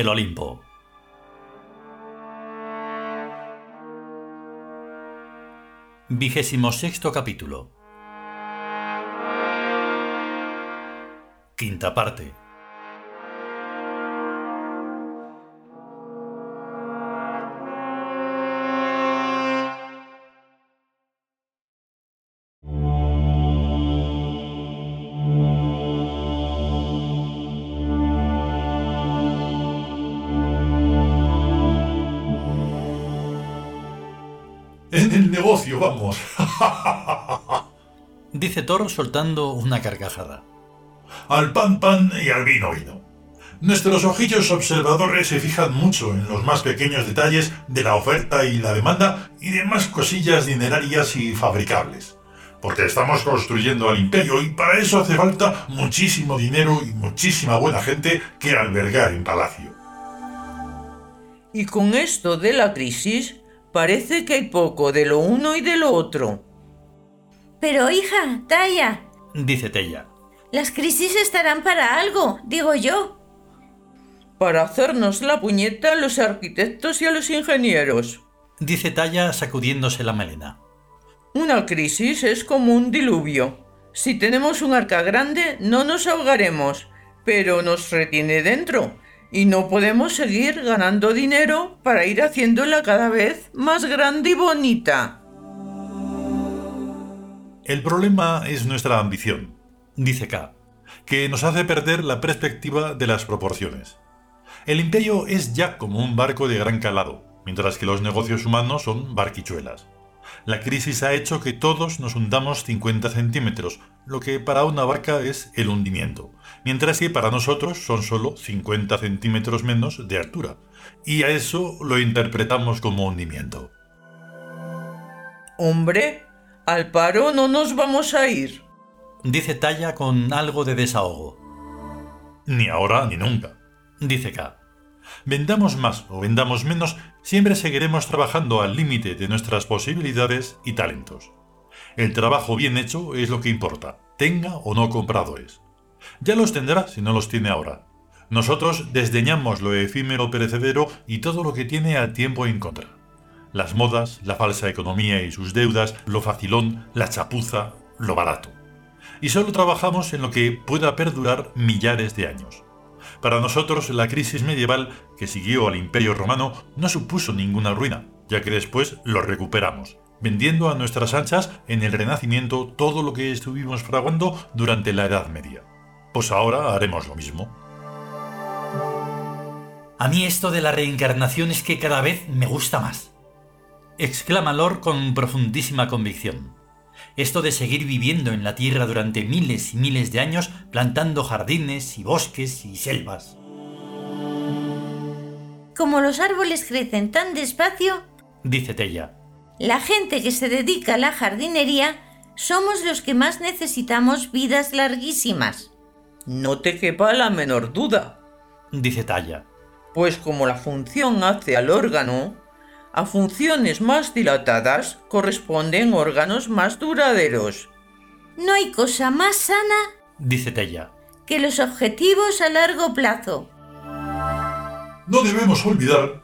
El Olimpo. Vigésimo sexto capítulo. Quinta parte. Negocio, vamos. Dice Thor soltando una carcajada. al pan pan y al vino vino. Nuestros ojillos observadores se fijan mucho en los más pequeños detalles de la oferta y la demanda y demás cosillas dinerarias y fabricables. Porque estamos construyendo al imperio y para eso hace falta muchísimo dinero y muchísima buena gente que albergar en palacio. Y con esto de la crisis, parece que hay poco de lo uno y de lo otro. Pero hija, Taya, Dice Tella. las crisis estarán para algo, digo yo. Para hacernos la puñeta a los arquitectos y a los ingenieros. Dice Talla sacudiéndose la melena. Una crisis es como un diluvio. Si tenemos un arca grande, no nos ahogaremos, pero nos retiene dentro y no podemos seguir ganando dinero para ir haciéndola cada vez más grande y bonita. El problema es nuestra ambición, dice K, que nos hace perder la perspectiva de las proporciones. El imperio es ya como un barco de gran calado, mientras que los negocios humanos son barquichuelas. La crisis ha hecho que todos nos hundamos 50 centímetros, lo que para una barca es el hundimiento, mientras que para nosotros son solo 50 centímetros menos de altura, y a eso lo interpretamos como hundimiento. Hombre, al paro no nos vamos a ir. Dice Talla con algo de desahogo. Ni ahora ni nunca. Dice K. Vendamos más o vendamos menos, siempre seguiremos trabajando al límite de nuestras posibilidades y talentos. El trabajo bien hecho es lo que importa, tenga o no compradores. Ya los tendrá si no los tiene ahora. Nosotros desdeñamos lo efímero perecedero y todo lo que tiene al tiempo en contra. Las modas, la falsa economía y sus deudas, lo facilón, la chapuza, lo barato. Y solo trabajamos en lo que pueda perdurar millares de años. Para nosotros la crisis medieval que siguió al Imperio Romano no supuso ninguna ruina, ya que después lo recuperamos, vendiendo a nuestras anchas en el Renacimiento todo lo que estuvimos fraguando durante la Edad Media. Pues ahora haremos lo mismo. A mí esto de la reencarnación es que cada vez me gusta más. Exclama Lord con profundísima convicción. Esto de seguir viviendo en la Tierra durante miles y miles de años plantando jardines y bosques y selvas. Como los árboles crecen tan despacio, Dice Tella. la gente que se dedica a la jardinería somos los que más necesitamos vidas larguísimas. No te quepa la menor duda, Dice Talla. pues como la función hace al órgano, a funciones más dilatadas corresponden órganos más duraderos. No hay cosa más sana Dice Tella. que los objetivos a largo plazo. No debemos olvidar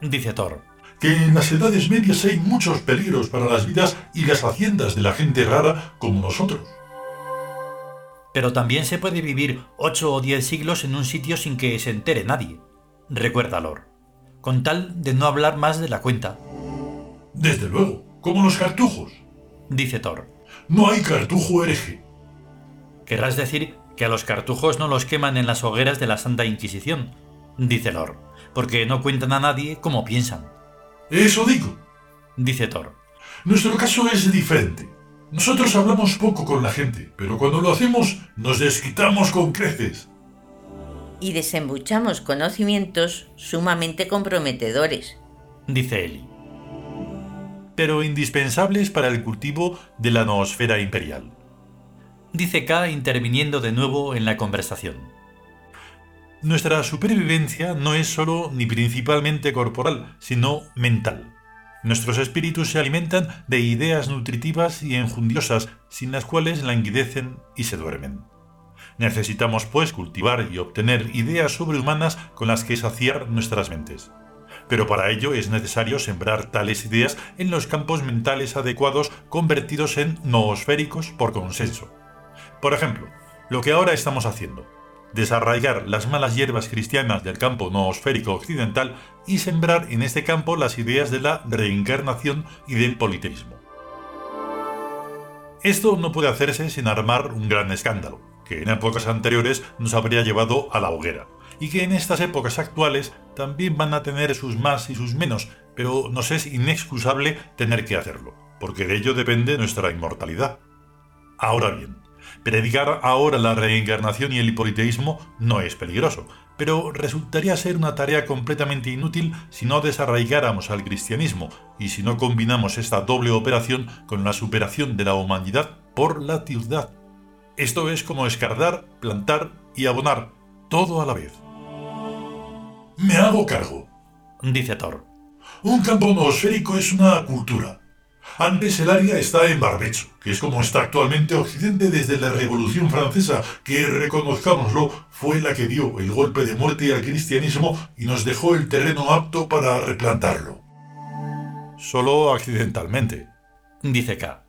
Dice Thor. que en las edades medias hay muchos peligros para las vidas y las haciendas de la gente rara como nosotros. Pero también se puede vivir ocho o diez siglos en un sitio sin que se entere nadie. Recuerda Lord. Con tal de no hablar más de la cuenta. Desde luego, como los cartujos. Dice Thor. No hay cartujo hereje. Querrás decir que a los cartujos no los queman en las hogueras de la Santa Inquisición. Dice Lord. Porque no cuentan a nadie cómo piensan. Eso digo. Dice Thor. Nuestro caso es diferente. Nosotros hablamos poco con la gente, pero cuando lo hacemos nos desquitamos con creces. Y desembuchamos conocimientos sumamente comprometedores. Dice Eli. Pero indispensables para el cultivo de la noosfera imperial. Dice K interviniendo de nuevo en la conversación. Nuestra supervivencia no es solo ni principalmente corporal, sino mental. Nuestros espíritus se alimentan de ideas nutritivas y enjundiosas, sin las cuales languidecen y se duermen. Necesitamos, pues, cultivar y obtener ideas sobrehumanas con las que saciar nuestras mentes. Pero para ello es necesario sembrar tales ideas en los campos mentales adecuados convertidos en noosféricos por consenso. Por ejemplo, lo que ahora estamos haciendo, desarraigar las malas hierbas cristianas del campo noosférico occidental y sembrar en este campo las ideas de la reencarnación y del politeísmo. Esto no puede hacerse sin armar un gran escándalo, que en épocas anteriores nos habría llevado a la hoguera, y que en estas épocas actuales también van a tener sus más y sus menos, pero nos es inexcusable tener que hacerlo, porque de ello depende nuestra inmortalidad. Ahora bien, predicar ahora la reencarnación y el hipoliteísmo no es peligroso, pero resultaría ser una tarea completamente inútil si no desarraigáramos al cristianismo y si no combinamos esta doble operación con la superación de la humanidad por la ciudad. Esto es como escardar, plantar y abonar, todo a la vez. Me hago cargo, dice Thor. Un campo noosférico es una cultura. Antes el área está en Barbecho, que es como está actualmente Occidente desde la Revolución Francesa, que, reconozcámoslo, fue la que dio el golpe de muerte al cristianismo y nos dejó el terreno apto para replantarlo. Solo accidentalmente, dice K.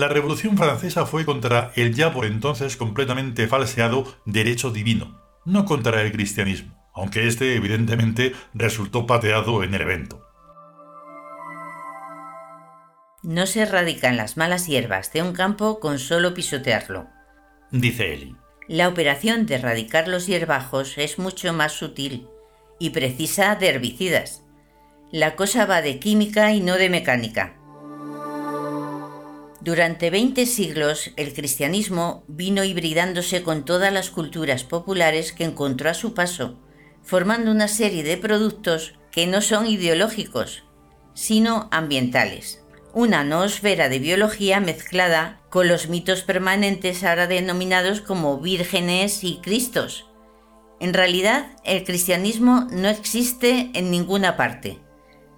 La Revolución Francesa fue contra el ya por entonces completamente falseado derecho divino, no contra el cristianismo aunque este evidentemente resultó pateado en el evento. No se erradican las malas hierbas de un campo con solo pisotearlo, dice Eli. La operación de erradicar los hierbajos es mucho más sutil y precisa de herbicidas. La cosa va de química y no de mecánica. Durante 20 siglos el cristianismo vino hibridándose con todas las culturas populares que encontró a su paso formando una serie de productos que no son ideológicos, sino ambientales. Una noosfera de biología mezclada con los mitos permanentes ahora denominados como vírgenes y cristos. En realidad, el cristianismo no existe en ninguna parte,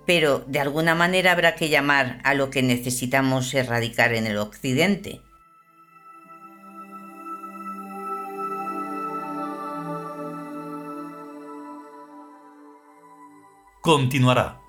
pero de alguna manera habrá que llamar a lo que necesitamos erradicar en el occidente. continuará.